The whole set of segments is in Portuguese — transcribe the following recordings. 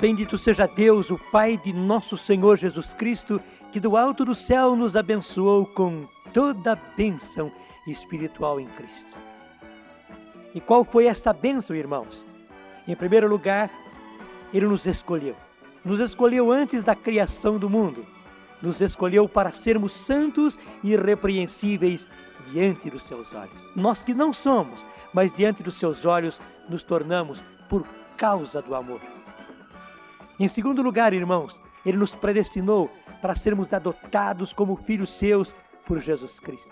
Bendito seja Deus, o Pai de nosso Senhor Jesus Cristo, que do alto do céu nos abençoou com toda bênção espiritual em Cristo. E qual foi esta bênção, irmãos? Em primeiro lugar, Ele nos escolheu. Nos escolheu antes da criação do mundo. Nos escolheu para sermos santos e irrepreensíveis diante dos seus olhos. Nós que não somos, mas diante dos seus olhos nos tornamos por causa do amor. Em segundo lugar, irmãos, ele nos predestinou para sermos adotados como filhos seus por Jesus Cristo.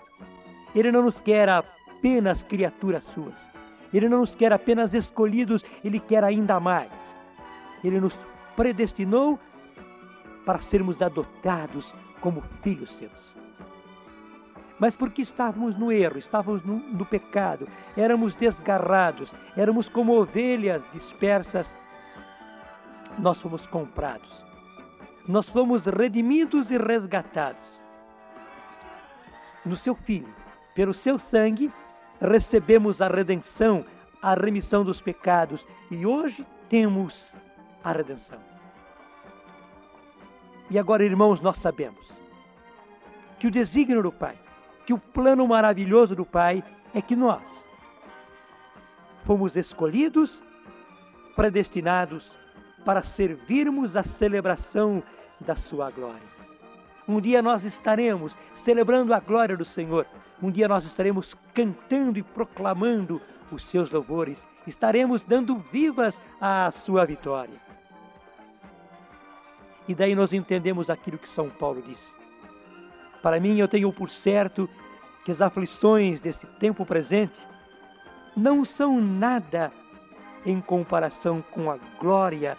Ele não nos quer apenas criaturas suas. Ele não nos quer apenas escolhidos, ele quer ainda mais. Ele nos predestinou para sermos adotados como filhos seus. Mas porque estávamos no erro, estávamos no, no pecado, éramos desgarrados, éramos como ovelhas dispersas nós fomos comprados. Nós fomos redimidos e resgatados. No seu Filho, pelo seu sangue, recebemos a redenção, a remissão dos pecados e hoje temos a redenção. E agora, irmãos, nós sabemos que o desígnio do Pai, que o plano maravilhoso do Pai é que nós fomos escolhidos, predestinados para servirmos a celebração da Sua glória. Um dia nós estaremos celebrando a glória do Senhor. Um dia nós estaremos cantando e proclamando os seus louvores. Estaremos dando vivas à sua vitória. E daí nós entendemos aquilo que São Paulo disse. Para mim, eu tenho por certo que as aflições desse tempo presente não são nada em comparação com a glória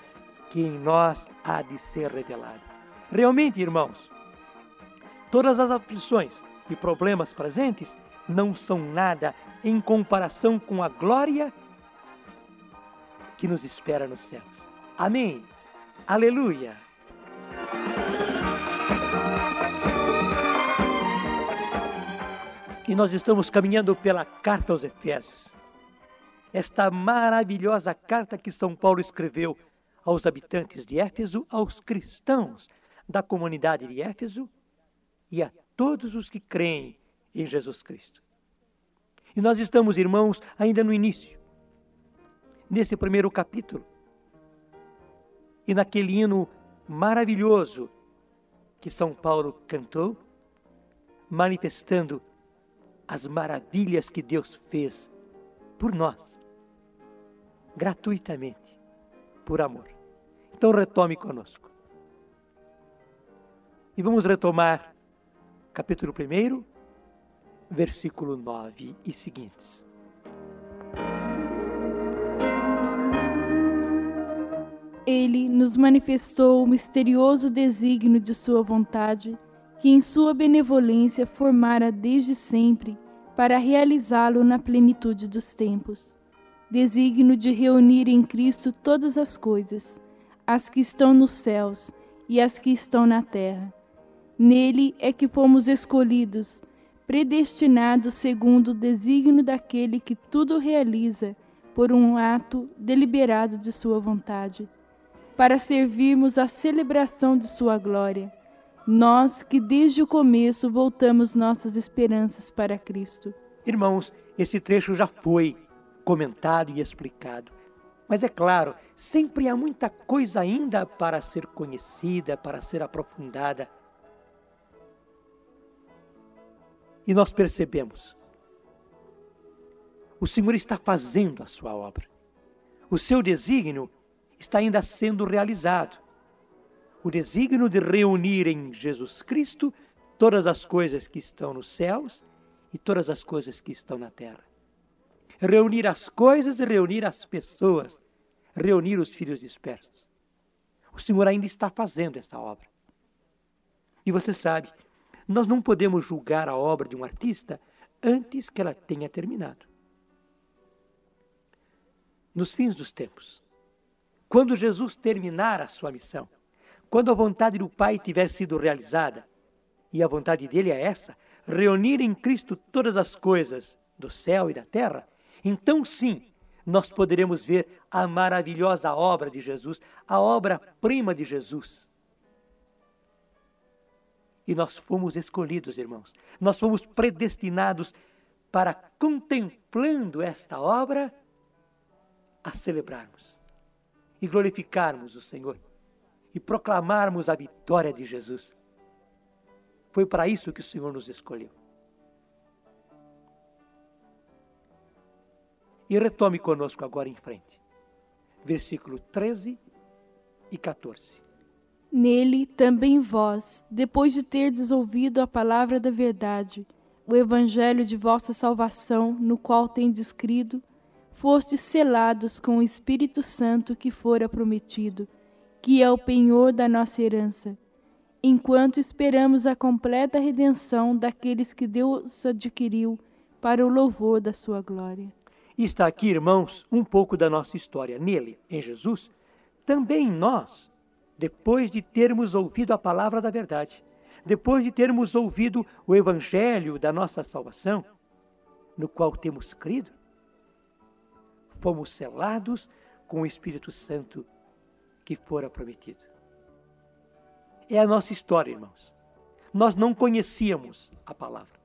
que em nós há de ser revelado. Realmente, irmãos, todas as aflições e problemas presentes não são nada em comparação com a glória que nos espera nos céus. Amém. Aleluia. E nós estamos caminhando pela carta aos Efésios. Esta maravilhosa carta que São Paulo escreveu aos habitantes de Éfeso, aos cristãos da comunidade de Éfeso e a todos os que creem em Jesus Cristo. E nós estamos, irmãos, ainda no início, nesse primeiro capítulo. E naquele hino maravilhoso que São Paulo cantou, manifestando as maravilhas que Deus fez por nós, gratuitamente, por amor. Então retome conosco. E vamos retomar capítulo 1, versículo 9 e seguintes. Ele nos manifestou o misterioso desígnio de Sua vontade, que em Sua benevolência formara desde sempre para realizá-lo na plenitude dos tempos. Desígnio de reunir em Cristo todas as coisas as que estão nos céus e as que estão na terra. Nele é que fomos escolhidos, predestinados segundo o desígnio daquele que tudo realiza por um ato deliberado de Sua vontade, para servirmos à celebração de Sua glória. Nós que desde o começo voltamos nossas esperanças para Cristo. Irmãos, esse trecho já foi comentado e explicado. Mas é claro, sempre há muita coisa ainda para ser conhecida, para ser aprofundada. E nós percebemos, o Senhor está fazendo a sua obra. O seu desígnio está ainda sendo realizado. O desígnio de reunir em Jesus Cristo todas as coisas que estão nos céus e todas as coisas que estão na terra reunir as coisas e reunir as pessoas, reunir os filhos dispersos. O Senhor ainda está fazendo essa obra. E você sabe, nós não podemos julgar a obra de um artista antes que ela tenha terminado. Nos fins dos tempos, quando Jesus terminar a sua missão, quando a vontade do Pai tiver sido realizada, e a vontade dele é essa, reunir em Cristo todas as coisas do céu e da terra, então sim, nós poderemos ver a maravilhosa obra de Jesus, a obra-prima de Jesus. E nós fomos escolhidos, irmãos, nós fomos predestinados para, contemplando esta obra, a celebrarmos e glorificarmos o Senhor e proclamarmos a vitória de Jesus. Foi para isso que o Senhor nos escolheu. E retome conosco agora em frente. Versículo 13 e 14. Nele também vós, depois de terdes ouvido a palavra da verdade, o evangelho de vossa salvação, no qual tendes crido, fostes selados com o Espírito Santo que fora prometido, que é o penhor da nossa herança, enquanto esperamos a completa redenção daqueles que Deus adquiriu para o louvor da sua glória. Está aqui, irmãos, um pouco da nossa história. Nele, em Jesus, também nós, depois de termos ouvido a palavra da verdade, depois de termos ouvido o evangelho da nossa salvação, no qual temos crido, fomos selados com o Espírito Santo que fora prometido. É a nossa história, irmãos. Nós não conhecíamos a palavra.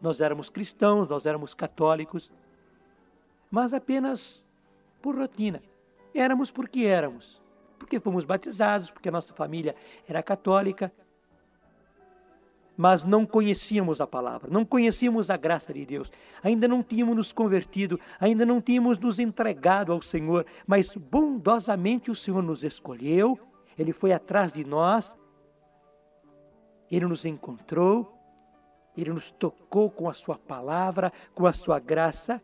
Nós éramos cristãos, nós éramos católicos, mas apenas por rotina. Éramos porque éramos. Porque fomos batizados, porque a nossa família era católica, mas não conhecíamos a palavra, não conhecíamos a graça de Deus, ainda não tínhamos nos convertido, ainda não tínhamos nos entregado ao Senhor, mas bondosamente o Senhor nos escolheu, Ele foi atrás de nós, Ele nos encontrou, Ele nos tocou com a Sua palavra, com a Sua graça,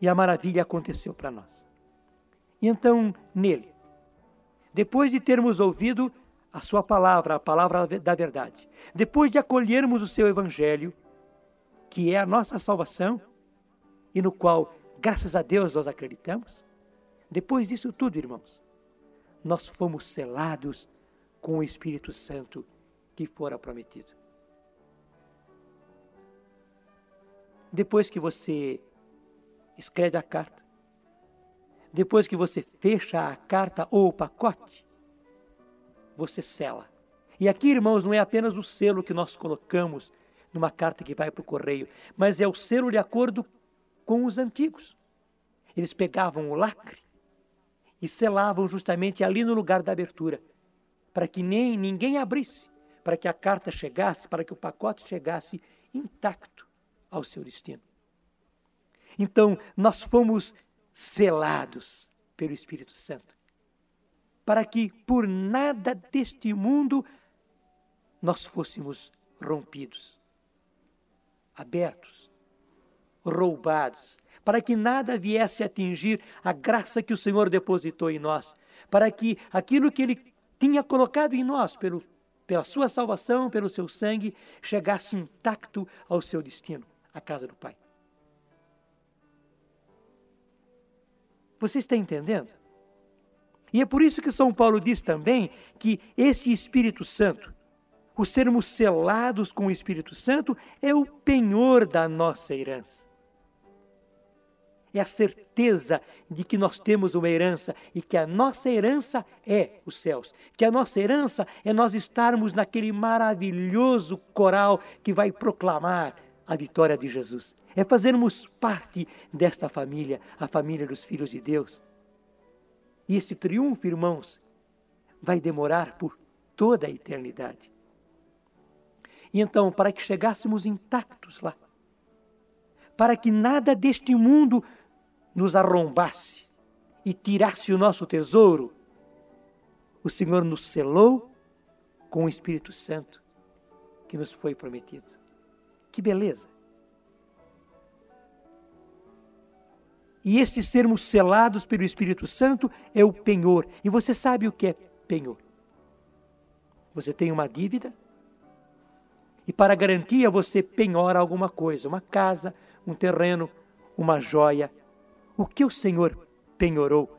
e a maravilha aconteceu para nós. E então, nele, depois de termos ouvido a sua palavra, a palavra da verdade. Depois de acolhermos o seu evangelho, que é a nossa salvação, e no qual, graças a Deus, nós acreditamos, depois disso tudo, irmãos, nós fomos selados com o Espírito Santo que fora prometido. Depois que você escreve a carta, depois que você fecha a carta ou o pacote, você sela. E aqui, irmãos, não é apenas o selo que nós colocamos numa carta que vai para o correio, mas é o selo de acordo com os antigos. Eles pegavam o lacre e selavam justamente ali no lugar da abertura, para que nem ninguém abrisse, para que a carta chegasse, para que o pacote chegasse intacto ao seu destino. Então, nós fomos selados pelo Espírito Santo para que por nada deste mundo nós fôssemos rompidos, abertos, roubados, para que nada viesse atingir a graça que o Senhor depositou em nós, para que aquilo que Ele tinha colocado em nós pelo, pela sua salvação, pelo seu sangue, chegasse intacto ao seu destino, a casa do Pai. Você está entendendo? E é por isso que São Paulo diz também que esse Espírito Santo, o sermos selados com o Espírito Santo, é o penhor da nossa herança. É a certeza de que nós temos uma herança e que a nossa herança é os céus. Que a nossa herança é nós estarmos naquele maravilhoso coral que vai proclamar a vitória de Jesus. É fazermos parte desta família, a família dos filhos de Deus. E esse triunfo, irmãos, vai demorar por toda a eternidade. E então, para que chegássemos intactos lá, para que nada deste mundo nos arrombasse e tirasse o nosso tesouro, o Senhor nos selou com o Espírito Santo que nos foi prometido. Que beleza! E estes sermos selados pelo Espírito Santo é o penhor. E você sabe o que é penhor? Você tem uma dívida e para garantia você penhora alguma coisa, uma casa, um terreno, uma joia. O que o Senhor penhorou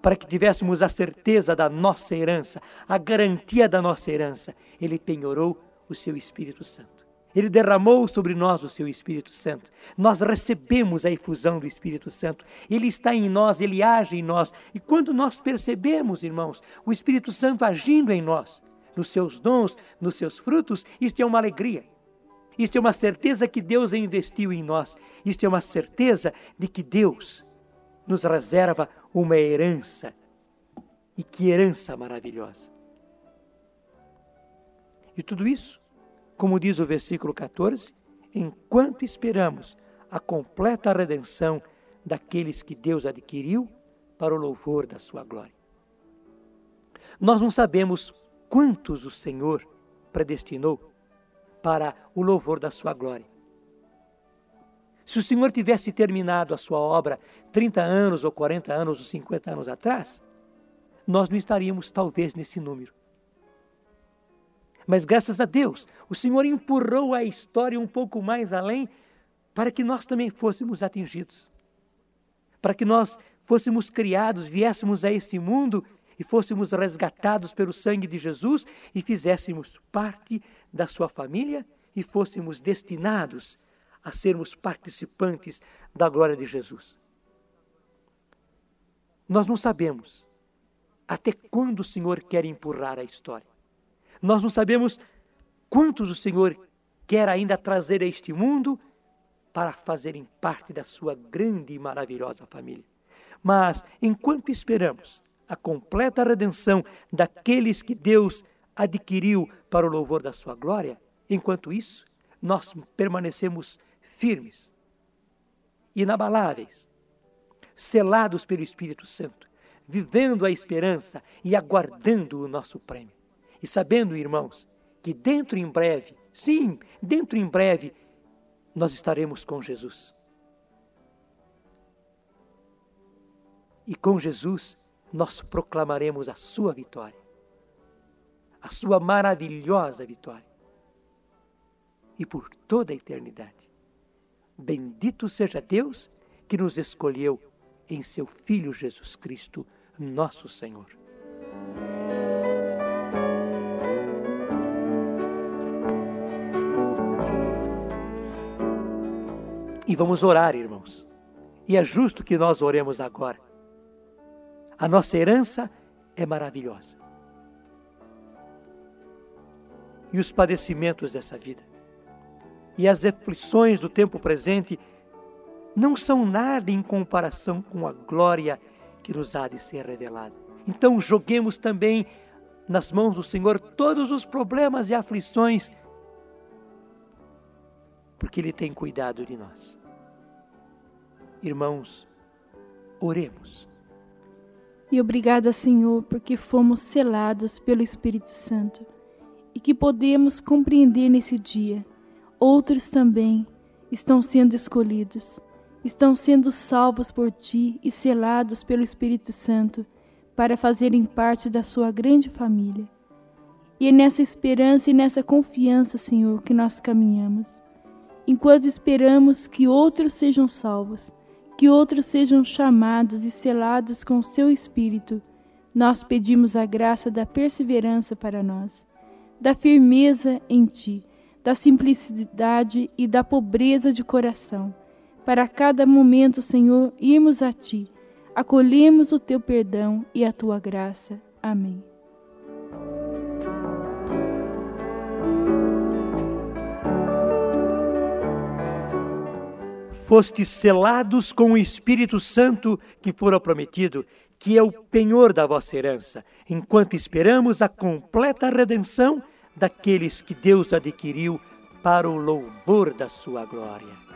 para que tivéssemos a certeza da nossa herança, a garantia da nossa herança? Ele penhorou o seu Espírito Santo. Ele derramou sobre nós o seu Espírito Santo. Nós recebemos a efusão do Espírito Santo. Ele está em nós, ele age em nós. E quando nós percebemos, irmãos, o Espírito Santo agindo em nós, nos seus dons, nos seus frutos, isto é uma alegria. Isto é uma certeza que Deus investiu em nós. Isto é uma certeza de que Deus nos reserva uma herança. E que herança maravilhosa. E tudo isso como diz o versículo 14, enquanto esperamos a completa redenção daqueles que Deus adquiriu para o louvor da sua glória. Nós não sabemos quantos o Senhor predestinou para o louvor da sua glória. Se o Senhor tivesse terminado a sua obra 30 anos, ou 40 anos, ou 50 anos atrás, nós não estaríamos talvez nesse número. Mas graças a Deus, o Senhor empurrou a história um pouco mais além para que nós também fôssemos atingidos. Para que nós fôssemos criados, viéssemos a este mundo e fôssemos resgatados pelo sangue de Jesus e fizéssemos parte da sua família e fôssemos destinados a sermos participantes da glória de Jesus. Nós não sabemos até quando o Senhor quer empurrar a história. Nós não sabemos quantos o Senhor quer ainda trazer a este mundo para fazerem parte da sua grande e maravilhosa família. Mas, enquanto esperamos a completa redenção daqueles que Deus adquiriu para o louvor da sua glória, enquanto isso, nós permanecemos firmes, inabaláveis, selados pelo Espírito Santo, vivendo a esperança e aguardando o nosso prêmio. E sabendo, irmãos, que dentro em breve, sim, dentro em breve, nós estaremos com Jesus. E com Jesus nós proclamaremos a sua vitória, a sua maravilhosa vitória. E por toda a eternidade. Bendito seja Deus que nos escolheu em seu Filho Jesus Cristo, nosso Senhor. E vamos orar, irmãos. E é justo que nós oremos agora. A nossa herança é maravilhosa. E os padecimentos dessa vida e as aflições do tempo presente não são nada em comparação com a glória que nos há de ser revelada. Então, joguemos também nas mãos do Senhor todos os problemas e aflições, porque Ele tem cuidado de nós. Irmãos, oremos. E obrigada, Senhor, porque fomos selados pelo Espírito Santo e que podemos compreender nesse dia. Outros também estão sendo escolhidos, estão sendo salvos por ti e selados pelo Espírito Santo para fazerem parte da sua grande família. E é nessa esperança e nessa confiança, Senhor, que nós caminhamos. Enquanto esperamos que outros sejam salvos, que outros sejam chamados e selados com seu Espírito, nós pedimos a graça da perseverança para nós, da firmeza em Ti, da simplicidade e da pobreza de coração, para cada momento, Senhor, irmos a Ti, acolhemos o Teu perdão e a Tua graça. Amém. Fostes selados com o Espírito Santo que fora prometido, que é o penhor da vossa herança, enquanto esperamos a completa redenção daqueles que Deus adquiriu para o louvor da sua glória.